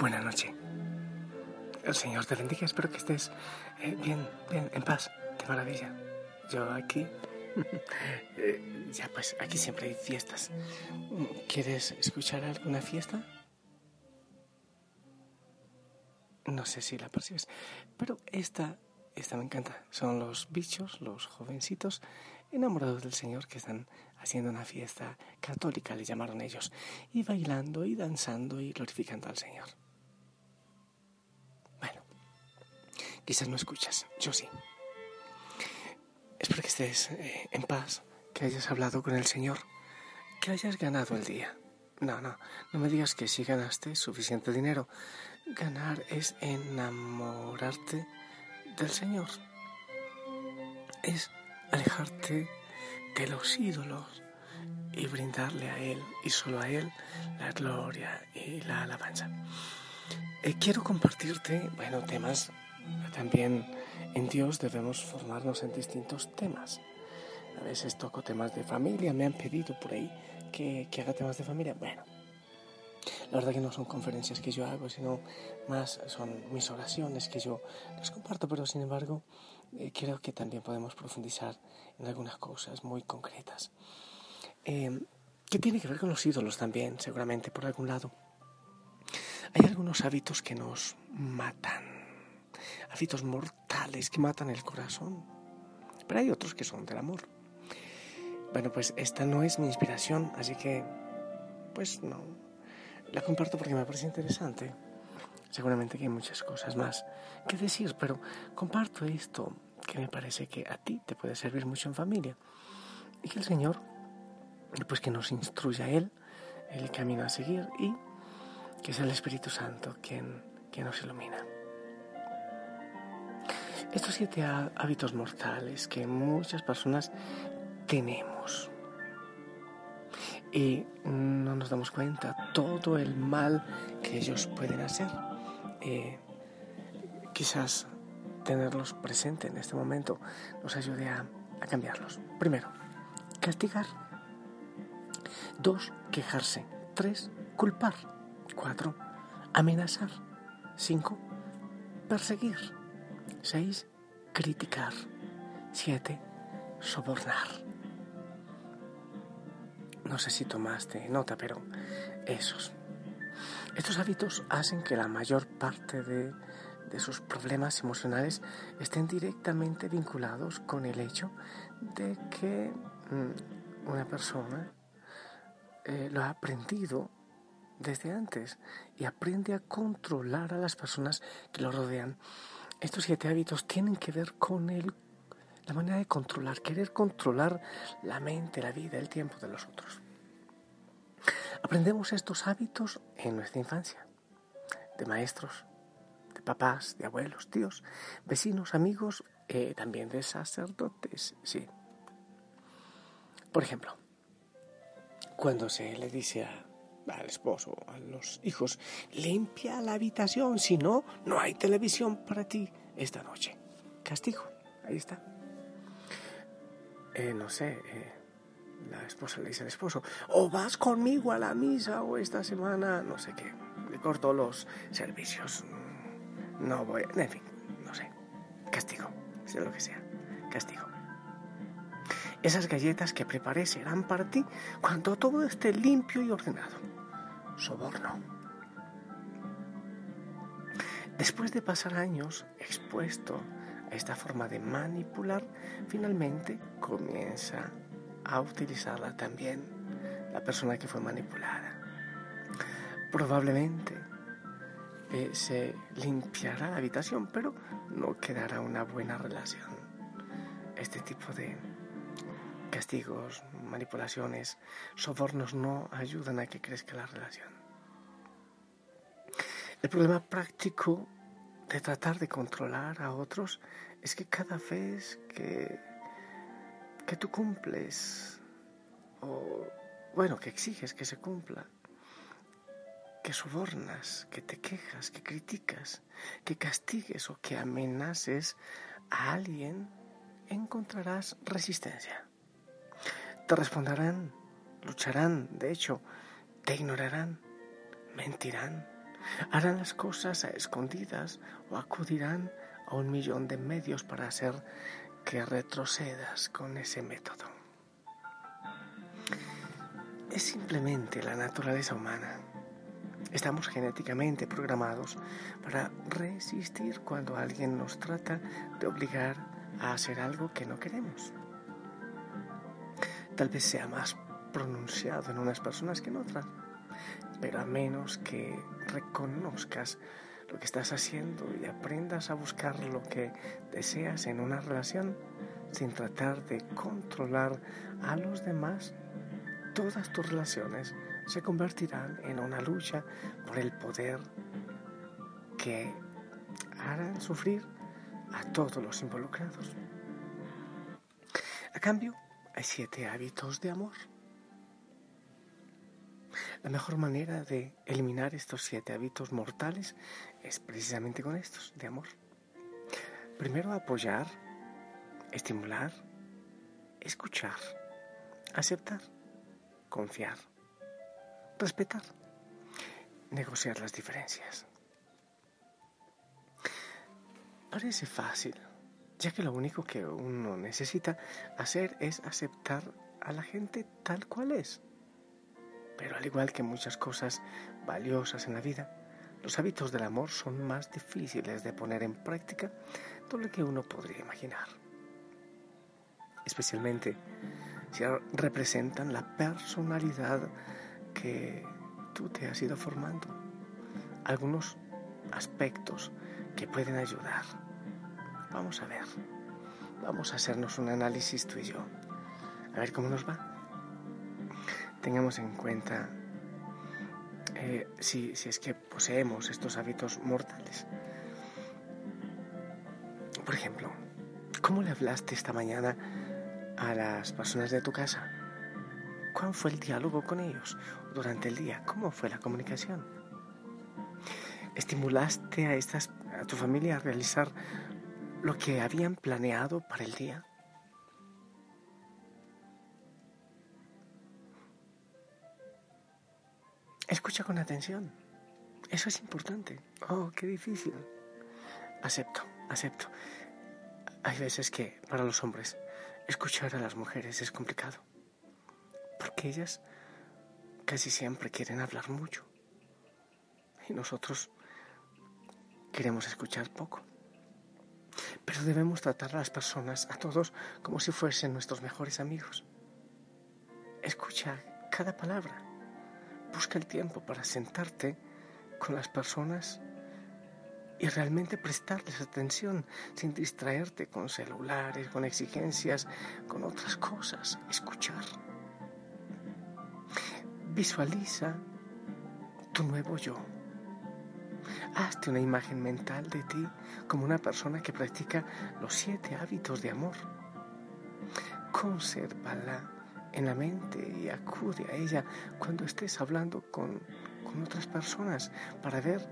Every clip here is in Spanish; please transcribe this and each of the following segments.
Buenas noches. El Señor te bendiga. Espero que estés eh, bien, bien, en paz. De maravilla. Yo aquí. eh, ya, pues aquí siempre hay fiestas. ¿Quieres escuchar alguna fiesta? No sé si la percibes. Pero esta, esta me encanta. Son los bichos, los jovencitos enamorados del Señor que están haciendo una fiesta católica, le llamaron ellos, y bailando y danzando y glorificando al Señor. Quizás no escuchas, yo sí. Espero que estés eh, en paz, que hayas hablado con el Señor, que hayas ganado el día. No, no, no me digas que si ganaste suficiente dinero. Ganar es enamorarte del Señor. Es alejarte de los ídolos y brindarle a Él y solo a Él la gloria y la alabanza. Eh, quiero compartirte, bueno, temas también en Dios debemos formarnos en distintos temas. A veces toco temas de familia, me han pedido por ahí que, que haga temas de familia. Bueno, la verdad que no son conferencias que yo hago, sino más son mis oraciones que yo les comparto, pero sin embargo eh, creo que también podemos profundizar en algunas cosas muy concretas. Eh, tiene que ver con los ídolos también, seguramente, por algún lado. Hay algunos hábitos que nos matan, hábitos mortales que matan el corazón, pero hay otros que son del amor. Bueno, pues esta no es mi inspiración, así que, pues no, la comparto porque me parece interesante. Seguramente que hay muchas cosas más que decir, pero comparto esto que me parece que a ti te puede servir mucho en familia. Y que el Señor, pues que nos instruya a Él el camino a seguir y que sea el Espíritu Santo quien, quien nos ilumina. Estos siete hábitos mortales que muchas personas tenemos y no nos damos cuenta todo el mal que ellos pueden hacer. Quizás tenerlos presente en este momento nos ayude a cambiarlos. Primero, castigar. Dos, quejarse. Tres, culpar. Cuatro, amenazar. Cinco, perseguir. Seis, criticar. Siete, sobornar. No sé si tomaste nota, pero esos. Estos hábitos hacen que la mayor parte de, de sus problemas emocionales estén directamente vinculados con el hecho de que mm, una persona eh, lo ha aprendido desde antes y aprende a controlar a las personas que lo rodean. Estos siete hábitos tienen que ver con el, la manera de controlar, querer controlar la mente, la vida, el tiempo de los otros. Aprendemos estos hábitos en nuestra infancia, de maestros, de papás, de abuelos, tíos, vecinos, amigos, eh, también de sacerdotes, sí. Por ejemplo, cuando se le dice a, al esposo, a los hijos, limpia la habitación, si no, no hay televisión para ti esta noche. Castigo, ahí está. Eh, no sé, eh, la esposa le dice al esposo, o vas conmigo a la misa o esta semana, no sé qué, corto los servicios. No voy, en fin, no sé. Castigo, sea lo que sea. Castigo. Esas galletas que preparé serán para ti cuando todo esté limpio y ordenado. Soborno. Después de pasar años expuesto a esta forma de manipular, finalmente comienza a utilizarla también la persona que fue manipulada. Probablemente eh, se limpiará la habitación, pero no quedará una buena relación. Este tipo de castigos, manipulaciones, sobornos no ayudan a que crezca la relación. El problema práctico de tratar de controlar a otros es que cada vez que, que tú cumples, o bueno, que exiges que se cumpla, que sobornas, que te quejas, que criticas, que castigues o que amenaces a alguien, encontrarás resistencia. Te responderán, lucharán, de hecho, te ignorarán, mentirán, harán las cosas a escondidas o acudirán a un millón de medios para hacer que retrocedas con ese método. Es simplemente la naturaleza humana Estamos genéticamente programados para resistir cuando alguien nos trata de obligar a hacer algo que no queremos. Tal vez sea más pronunciado en unas personas que en otras, pero a menos que reconozcas lo que estás haciendo y aprendas a buscar lo que deseas en una relación sin tratar de controlar a los demás, todas tus relaciones se convertirán en una lucha por el poder que harán sufrir a todos los involucrados. A cambio, hay siete hábitos de amor. La mejor manera de eliminar estos siete hábitos mortales es precisamente con estos, de amor. Primero, apoyar, estimular, escuchar, aceptar, confiar, respetar, negociar las diferencias. Parece fácil, ya que lo único que uno necesita hacer es aceptar a la gente tal cual es. Pero al igual que muchas cosas valiosas en la vida, los hábitos del amor son más difíciles de poner en práctica de lo que uno podría imaginar. Especialmente si representan la personalidad que tú te has ido formando, algunos aspectos que pueden ayudar. Vamos a ver, vamos a hacernos un análisis tú y yo, a ver cómo nos va. Tengamos en cuenta eh, si, si es que poseemos estos hábitos mortales. Por ejemplo, ¿cómo le hablaste esta mañana a las personas de tu casa? ¿Cuál fue el diálogo con ellos durante el día? ¿Cómo fue la comunicación? ¿Estimulaste a, estas, a tu familia a realizar lo que habían planeado para el día? Escucha con atención. Eso es importante. Oh, qué difícil. Acepto, acepto. Hay veces que para los hombres escuchar a las mujeres es complicado porque ellas casi siempre quieren hablar mucho y nosotros queremos escuchar poco. Pero debemos tratar a las personas, a todos, como si fuesen nuestros mejores amigos. Escucha cada palabra. Busca el tiempo para sentarte con las personas y realmente prestarles atención sin distraerte con celulares, con exigencias, con otras cosas. Escuchar. Visualiza tu nuevo yo. Hazte una imagen mental de ti como una persona que practica los siete hábitos de amor. Consérvala en la mente y acude a ella cuando estés hablando con, con otras personas para ver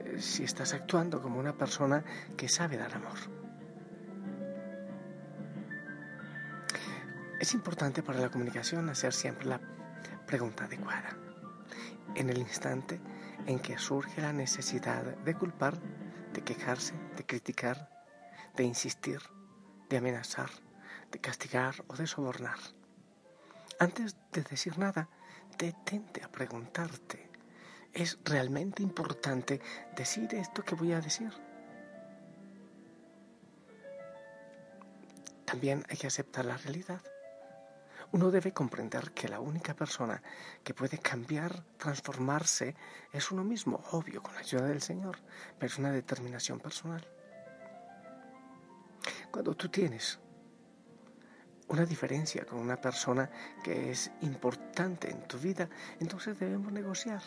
eh, si estás actuando como una persona que sabe dar amor. Es importante para la comunicación hacer siempre la pregunta adecuada. En el instante en que surge la necesidad de culpar, de quejarse, de criticar, de insistir, de amenazar, de castigar o de sobornar. Antes de decir nada, detente a preguntarte, es realmente importante decir esto que voy a decir. También hay que aceptar la realidad. Uno debe comprender que la única persona que puede cambiar, transformarse, es uno mismo, obvio, con la ayuda del Señor, pero es una determinación personal. Cuando tú tienes una diferencia con una persona que es importante en tu vida, entonces debemos negociar.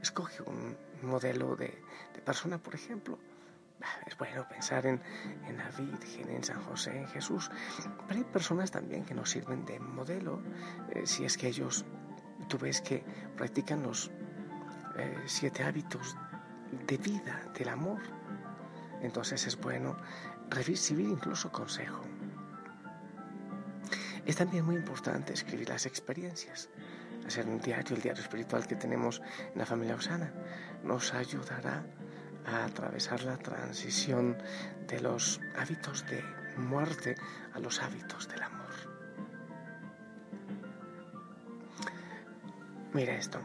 Escoge un modelo de, persona, por ejemplo. Es bueno pensar en, en, la Virgen, en San José, en Jesús, pero hay personas también que nos sirven de modelo, eh, si es que ellos, tú ves que practican los eh, siete hábitos de vida, del amor. Entonces es bueno recibir incluso consejo. Es también muy importante escribir las experiencias. Hacer un diario, el diario espiritual que tenemos en la familia Osana, nos ayudará a atravesar la transición de los hábitos de muerte a los hábitos del amor. Mira esto,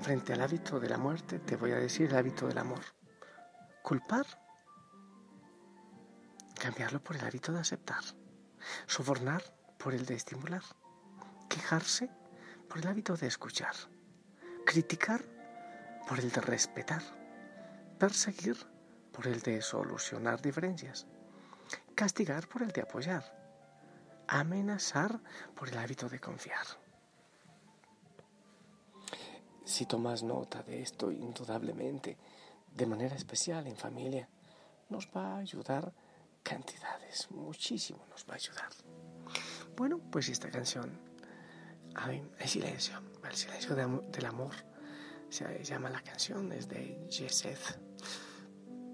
frente al hábito de la muerte te voy a decir el hábito del amor. Culpar, cambiarlo por el hábito de aceptar. Sobornar, por el de estimular, quejarse por el hábito de escuchar, criticar por el de respetar, perseguir por el de solucionar diferencias, castigar por el de apoyar, amenazar por el hábito de confiar. Si tomas nota de esto, indudablemente, de manera especial en familia, nos va a ayudar cantidades, muchísimo nos va a ayudar. Bueno, pues esta canción, hay, silencio, el silencio del amor, se llama la canción, es de Yeseth.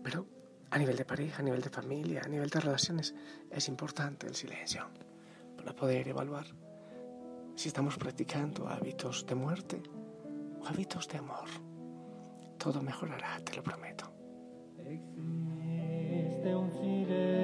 Pero a nivel de pareja, a nivel de familia, a nivel de relaciones, es importante el silencio para poder evaluar si estamos practicando hábitos de muerte o hábitos de amor. Todo mejorará, te lo prometo. Existe un silencio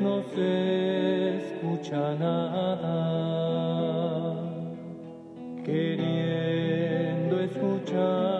no sé escucha nada, queriendo escuchar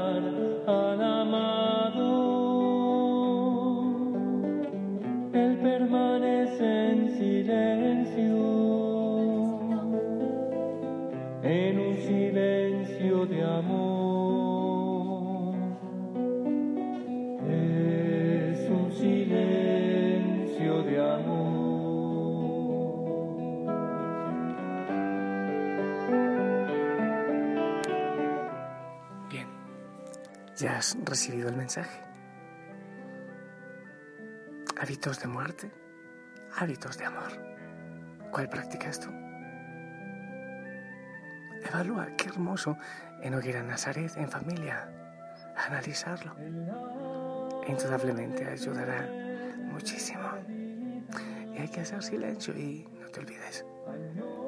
ya has recibido el mensaje. Hábitos de muerte, hábitos de amor. ¿Cuál practicas tú? Evalúa, qué hermoso en oír a Nazaret en familia, analizarlo. Indudablemente ayudará muchísimo. Y hay que hacer silencio y no te olvides.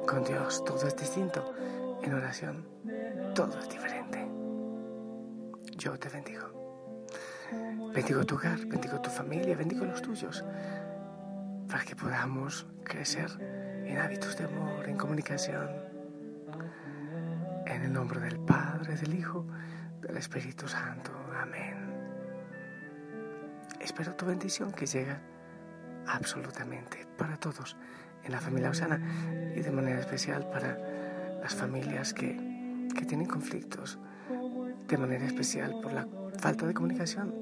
Con Dios todo es distinto. En oración todo es diferente yo te bendigo. Bendigo tu hogar, bendigo tu familia, bendigo los tuyos, para que podamos crecer en hábitos de amor, en comunicación. En el nombre del Padre, del Hijo, del Espíritu Santo. Amén. Espero tu bendición que llega absolutamente para todos en la familia Osana y de manera especial para las familias que, que tienen conflictos de manera especial por la falta de comunicación.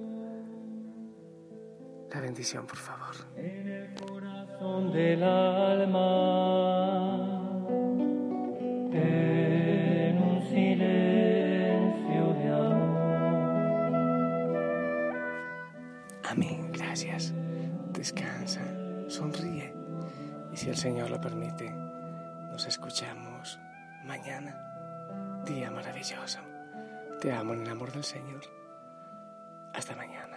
La bendición, por favor. En el corazón del alma, en un silencio de amor. Amén, gracias. Descansa, sonríe. Y si el Señor lo permite, nos escuchamos mañana. Día maravilloso. Te amo en el amor del Señor. Hasta mañana.